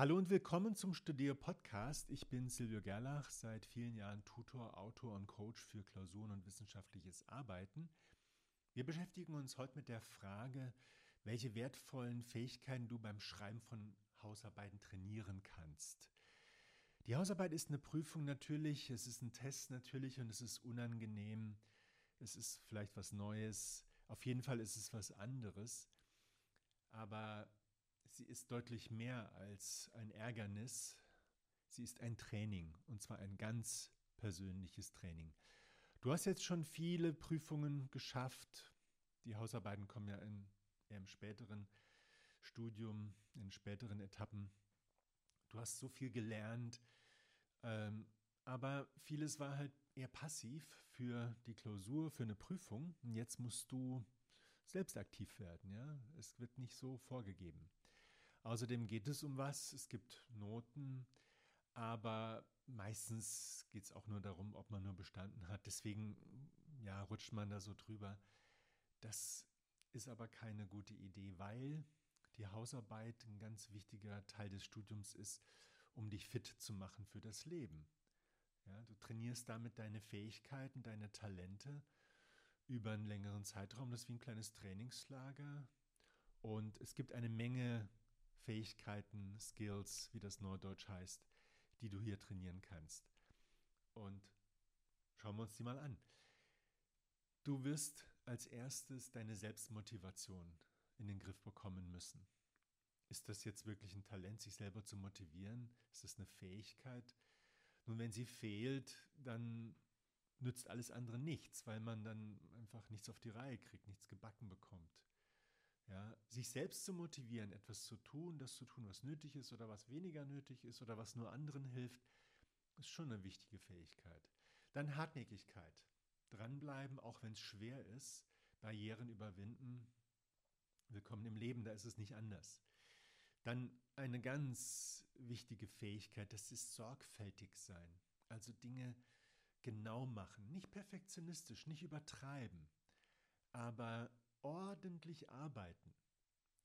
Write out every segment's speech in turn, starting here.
Hallo und willkommen zum Studier Podcast. Ich bin Silvio Gerlach, seit vielen Jahren Tutor, Autor und Coach für Klausuren und wissenschaftliches Arbeiten. Wir beschäftigen uns heute mit der Frage, welche wertvollen Fähigkeiten du beim Schreiben von Hausarbeiten trainieren kannst. Die Hausarbeit ist eine Prüfung natürlich, es ist ein Test natürlich und es ist unangenehm. Es ist vielleicht was Neues. Auf jeden Fall ist es was anderes. Aber sie ist deutlich mehr als ein Ärgernis. Sie ist ein Training und zwar ein ganz persönliches Training. Du hast jetzt schon viele Prüfungen geschafft. Die Hausarbeiten kommen ja in, im späteren Studium, in späteren Etappen. Du hast so viel gelernt, ähm, aber vieles war halt eher passiv für die Klausur, für eine Prüfung. Und jetzt musst du selbst aktiv werden. Ja? Es wird nicht so vorgegeben. Außerdem geht es um was. Es gibt Noten, aber meistens geht es auch nur darum, ob man nur bestanden hat. Deswegen ja, rutscht man da so drüber. Das ist aber keine gute Idee, weil die Hausarbeit ein ganz wichtiger Teil des Studiums ist, um dich fit zu machen für das Leben. Ja, du trainierst damit deine Fähigkeiten, deine Talente über einen längeren Zeitraum. Das ist wie ein kleines Trainingslager. Und es gibt eine Menge Fähigkeiten, Skills, wie das Neudeutsch heißt, die du hier trainieren kannst. Und schauen wir uns die mal an. Du wirst als erstes deine Selbstmotivation in den Griff bekommen müssen. Ist das jetzt wirklich ein Talent, sich selber zu motivieren? Ist das eine Fähigkeit? Nun, wenn sie fehlt, dann nützt alles andere nichts, weil man dann einfach nichts auf die Reihe kriegt, nichts gebacken bekommt. Ja, sich selbst zu motivieren, etwas zu tun, das zu tun, was nötig ist oder was weniger nötig ist oder was nur anderen hilft, ist schon eine wichtige Fähigkeit. Dann Hartnäckigkeit. Dranbleiben, auch wenn es schwer ist, Barrieren überwinden. Willkommen im Leben, da ist es nicht anders. Dann eine ganz wichtige Fähigkeit, das ist sorgfältig sein. Also Dinge genau machen, nicht perfektionistisch, nicht übertreiben, aber ordentlich arbeiten.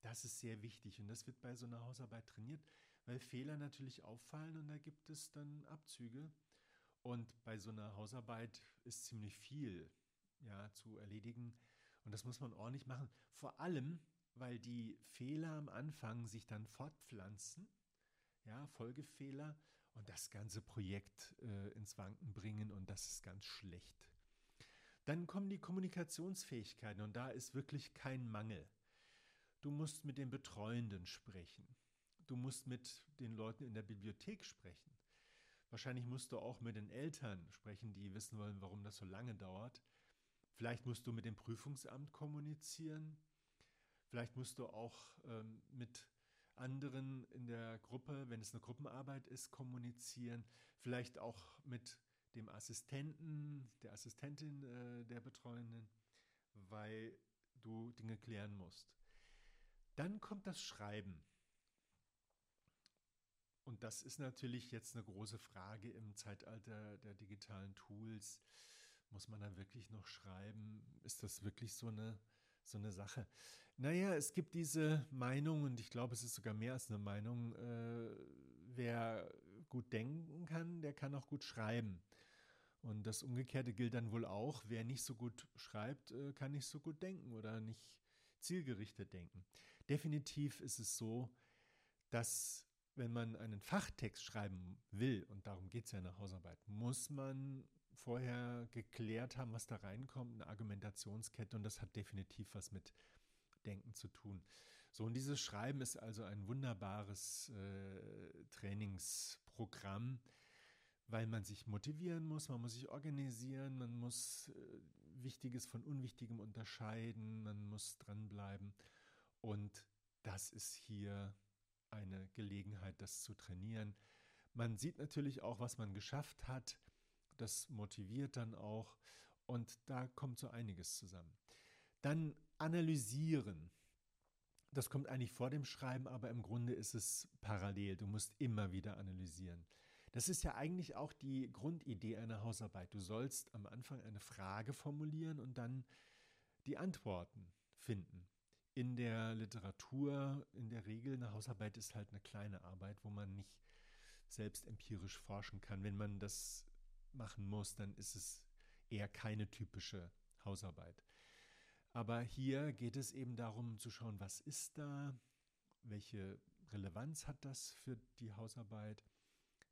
Das ist sehr wichtig und das wird bei so einer Hausarbeit trainiert, weil Fehler natürlich auffallen und da gibt es dann Abzüge. Und bei so einer Hausarbeit ist ziemlich viel ja, zu erledigen und das muss man ordentlich machen. Vor allem, weil die Fehler am Anfang sich dann fortpflanzen, ja, Folgefehler und das ganze Projekt äh, ins Wanken bringen und das ist ganz schlecht. Dann kommen die Kommunikationsfähigkeiten und da ist wirklich kein Mangel. Du musst mit den Betreuenden sprechen. Du musst mit den Leuten in der Bibliothek sprechen. Wahrscheinlich musst du auch mit den Eltern sprechen, die wissen wollen, warum das so lange dauert. Vielleicht musst du mit dem Prüfungsamt kommunizieren. Vielleicht musst du auch ähm, mit anderen in der Gruppe, wenn es eine Gruppenarbeit ist, kommunizieren. Vielleicht auch mit dem Assistenten, der Assistentin äh, der Betreuenden, weil du Dinge klären musst. Dann kommt das Schreiben. Und das ist natürlich jetzt eine große Frage im Zeitalter der digitalen Tools. Muss man da wirklich noch schreiben? Ist das wirklich so eine, so eine Sache? Naja, es gibt diese Meinung, und ich glaube, es ist sogar mehr als eine Meinung, äh, wer gut denken kann, der kann auch gut schreiben. Und das Umgekehrte gilt dann wohl auch, wer nicht so gut schreibt, äh, kann nicht so gut denken oder nicht zielgerichtet denken. Definitiv ist es so, dass wenn man einen Fachtext schreiben will, und darum geht es ja in der Hausarbeit, muss man vorher geklärt haben, was da reinkommt, eine Argumentationskette, und das hat definitiv was mit Denken zu tun. So, und dieses Schreiben ist also ein wunderbares äh, Trainingsprogramm, weil man sich motivieren muss, man muss sich organisieren, man muss äh, Wichtiges von Unwichtigem unterscheiden, man muss dranbleiben. Und das ist hier eine Gelegenheit, das zu trainieren. Man sieht natürlich auch, was man geschafft hat. Das motiviert dann auch. Und da kommt so einiges zusammen. Dann analysieren. Das kommt eigentlich vor dem Schreiben, aber im Grunde ist es parallel. Du musst immer wieder analysieren. Das ist ja eigentlich auch die Grundidee einer Hausarbeit. Du sollst am Anfang eine Frage formulieren und dann die Antworten finden in der Literatur in der Regel eine Hausarbeit ist halt eine kleine Arbeit, wo man nicht selbst empirisch forschen kann. Wenn man das machen muss, dann ist es eher keine typische Hausarbeit. Aber hier geht es eben darum zu schauen, was ist da, welche Relevanz hat das für die Hausarbeit,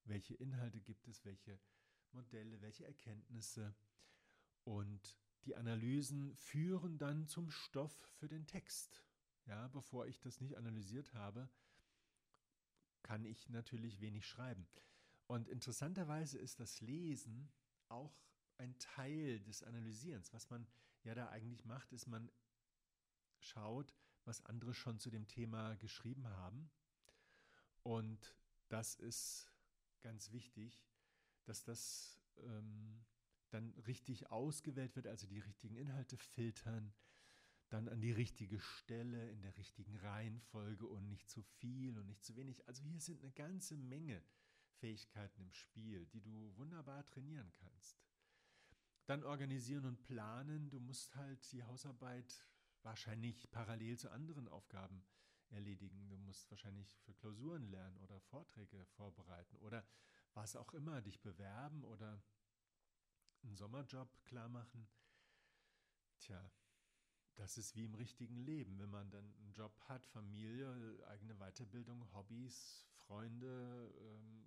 welche Inhalte gibt es, welche Modelle, welche Erkenntnisse. Und die Analysen führen dann zum Stoff für den Text. Ja, bevor ich das nicht analysiert habe, kann ich natürlich wenig schreiben. Und interessanterweise ist das Lesen auch ein Teil des Analysierens. Was man ja da eigentlich macht, ist, man schaut, was andere schon zu dem Thema geschrieben haben. Und das ist ganz wichtig, dass das ähm, dann richtig ausgewählt wird, also die richtigen Inhalte filtern, dann an die richtige Stelle, in der richtigen Reihenfolge und nicht zu viel und nicht zu wenig. Also hier sind eine ganze Menge Fähigkeiten im Spiel, die du wunderbar trainieren kannst. Dann organisieren und planen. Du musst halt die Hausarbeit wahrscheinlich parallel zu anderen Aufgaben erledigen. Du musst wahrscheinlich für Klausuren lernen oder Vorträge vorbereiten oder was auch immer, dich bewerben oder einen Sommerjob klar machen. Tja, das ist wie im richtigen Leben, wenn man dann einen Job hat, Familie, eigene Weiterbildung, Hobbys, Freunde, ähm,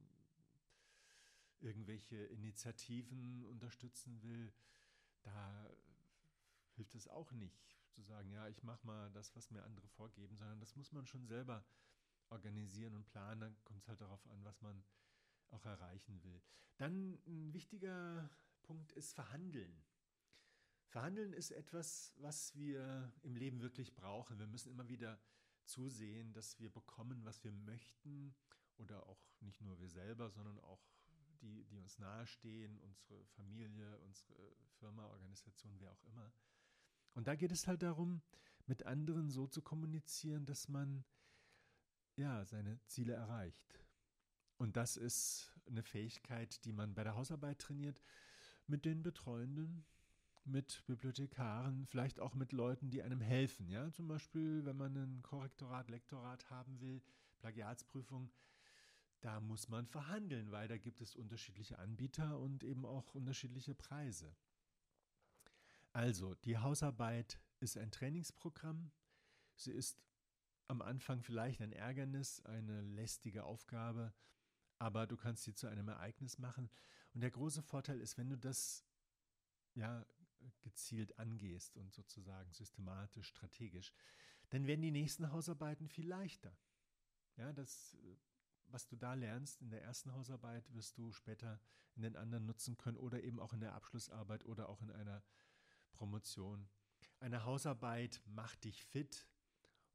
irgendwelche Initiativen unterstützen will, da hilft es auch nicht zu sagen, ja, ich mache mal das, was mir andere vorgeben, sondern das muss man schon selber organisieren und planen. Dann kommt es halt darauf an, was man auch erreichen will. Dann ein wichtiger Punkt ist Verhandeln. Verhandeln ist etwas, was wir im Leben wirklich brauchen. Wir müssen immer wieder zusehen, dass wir bekommen, was wir möchten oder auch nicht nur wir selber, sondern auch die, die uns nahestehen, unsere Familie, unsere Firma, Organisation, wer auch immer. Und da geht es halt darum, mit anderen so zu kommunizieren, dass man ja seine Ziele erreicht. Und das ist eine Fähigkeit, die man bei der Hausarbeit trainiert, mit den Betreuenden, mit Bibliothekaren, vielleicht auch mit Leuten, die einem helfen. Ja, zum Beispiel, wenn man ein Korrektorat, Lektorat haben will, Plagiatsprüfung, da muss man verhandeln, weil da gibt es unterschiedliche Anbieter und eben auch unterschiedliche Preise. Also, die Hausarbeit ist ein Trainingsprogramm. Sie ist am Anfang vielleicht ein Ärgernis, eine lästige Aufgabe, aber du kannst sie zu einem Ereignis machen. Und der große Vorteil ist, wenn du das ja gezielt angehst und sozusagen systematisch, strategisch, dann werden die nächsten Hausarbeiten viel leichter. Ja, das, was du da lernst in der ersten Hausarbeit, wirst du später in den anderen nutzen können oder eben auch in der Abschlussarbeit oder auch in einer Promotion. Eine Hausarbeit macht dich fit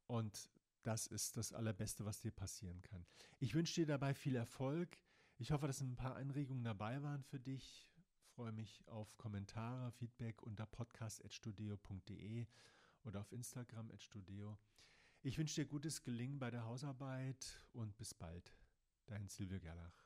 und das ist das Allerbeste, was dir passieren kann. Ich wünsche dir dabei viel Erfolg. Ich hoffe, dass ein paar Anregungen dabei waren für dich. Ich freue mich auf Kommentare, Feedback unter podcast.studio.de oder auf Instagram. Ich wünsche dir gutes Gelingen bei der Hausarbeit und bis bald. Dein Silvio Gerlach.